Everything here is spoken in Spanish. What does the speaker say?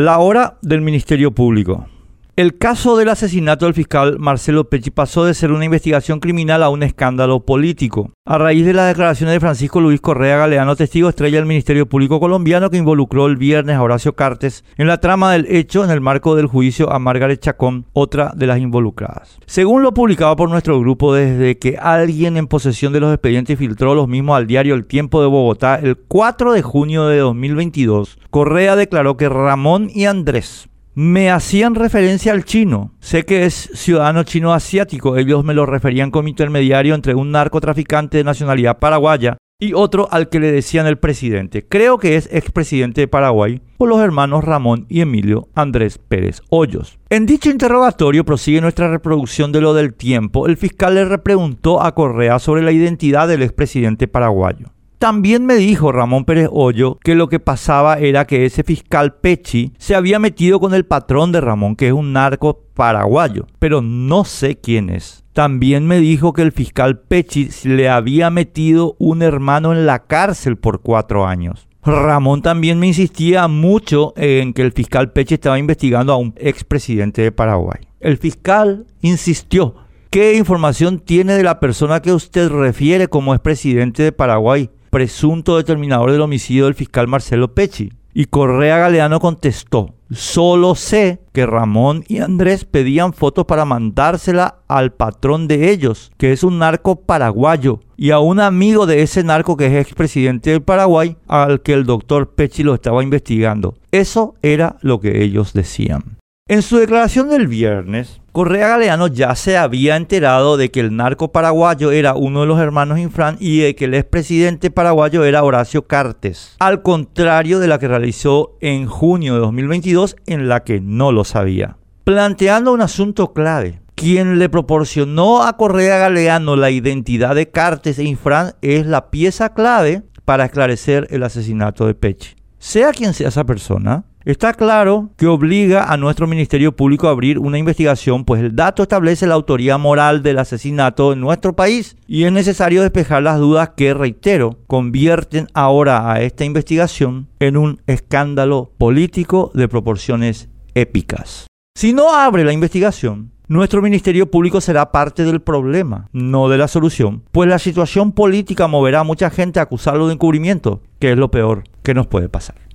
La hora del Ministerio Público. El caso del asesinato del fiscal Marcelo Pecci pasó de ser una investigación criminal a un escándalo político. A raíz de las declaraciones de Francisco Luis Correa Galeano, testigo estrella del Ministerio Público colombiano que involucró el viernes a Horacio Cartes en la trama del hecho en el marco del juicio a Margaret Chacón, otra de las involucradas. Según lo publicado por nuestro grupo, desde que alguien en posesión de los expedientes filtró los mismos al diario El Tiempo de Bogotá el 4 de junio de 2022, Correa declaró que Ramón y Andrés me hacían referencia al chino. Sé que es ciudadano chino asiático. Ellos me lo referían como intermediario entre un narcotraficante de nacionalidad paraguaya y otro al que le decían el presidente. Creo que es expresidente de Paraguay por los hermanos Ramón y Emilio Andrés Pérez Hoyos. En dicho interrogatorio prosigue nuestra reproducción de lo del tiempo. El fiscal le repreguntó a Correa sobre la identidad del expresidente paraguayo. También me dijo Ramón Pérez Hoyo que lo que pasaba era que ese fiscal Pechi se había metido con el patrón de Ramón, que es un narco paraguayo, pero no sé quién es. También me dijo que el fiscal Pechi le había metido un hermano en la cárcel por cuatro años. Ramón también me insistía mucho en que el fiscal Pechi estaba investigando a un expresidente de Paraguay. El fiscal insistió. ¿Qué información tiene de la persona que usted refiere como expresidente de Paraguay? Presunto determinador del homicidio del fiscal Marcelo Pecci. Y Correa Galeano contestó, solo sé que Ramón y Andrés pedían fotos para mandársela al patrón de ellos, que es un narco paraguayo, y a un amigo de ese narco que es expresidente del Paraguay, al que el doctor Pecci lo estaba investigando. Eso era lo que ellos decían. En su declaración del viernes, Correa Galeano ya se había enterado de que el narco paraguayo era uno de los hermanos Infran y de que el expresidente paraguayo era Horacio Cartes, al contrario de la que realizó en junio de 2022 en la que no lo sabía. Planteando un asunto clave, quien le proporcionó a Correa Galeano la identidad de Cartes e Infran es la pieza clave para esclarecer el asesinato de Peche. Sea quien sea esa persona, Está claro que obliga a nuestro Ministerio Público a abrir una investigación, pues el dato establece la autoría moral del asesinato en nuestro país y es necesario despejar las dudas que, reitero, convierten ahora a esta investigación en un escándalo político de proporciones épicas. Si no abre la investigación, nuestro Ministerio Público será parte del problema, no de la solución, pues la situación política moverá a mucha gente a acusarlo de encubrimiento, que es lo peor que nos puede pasar.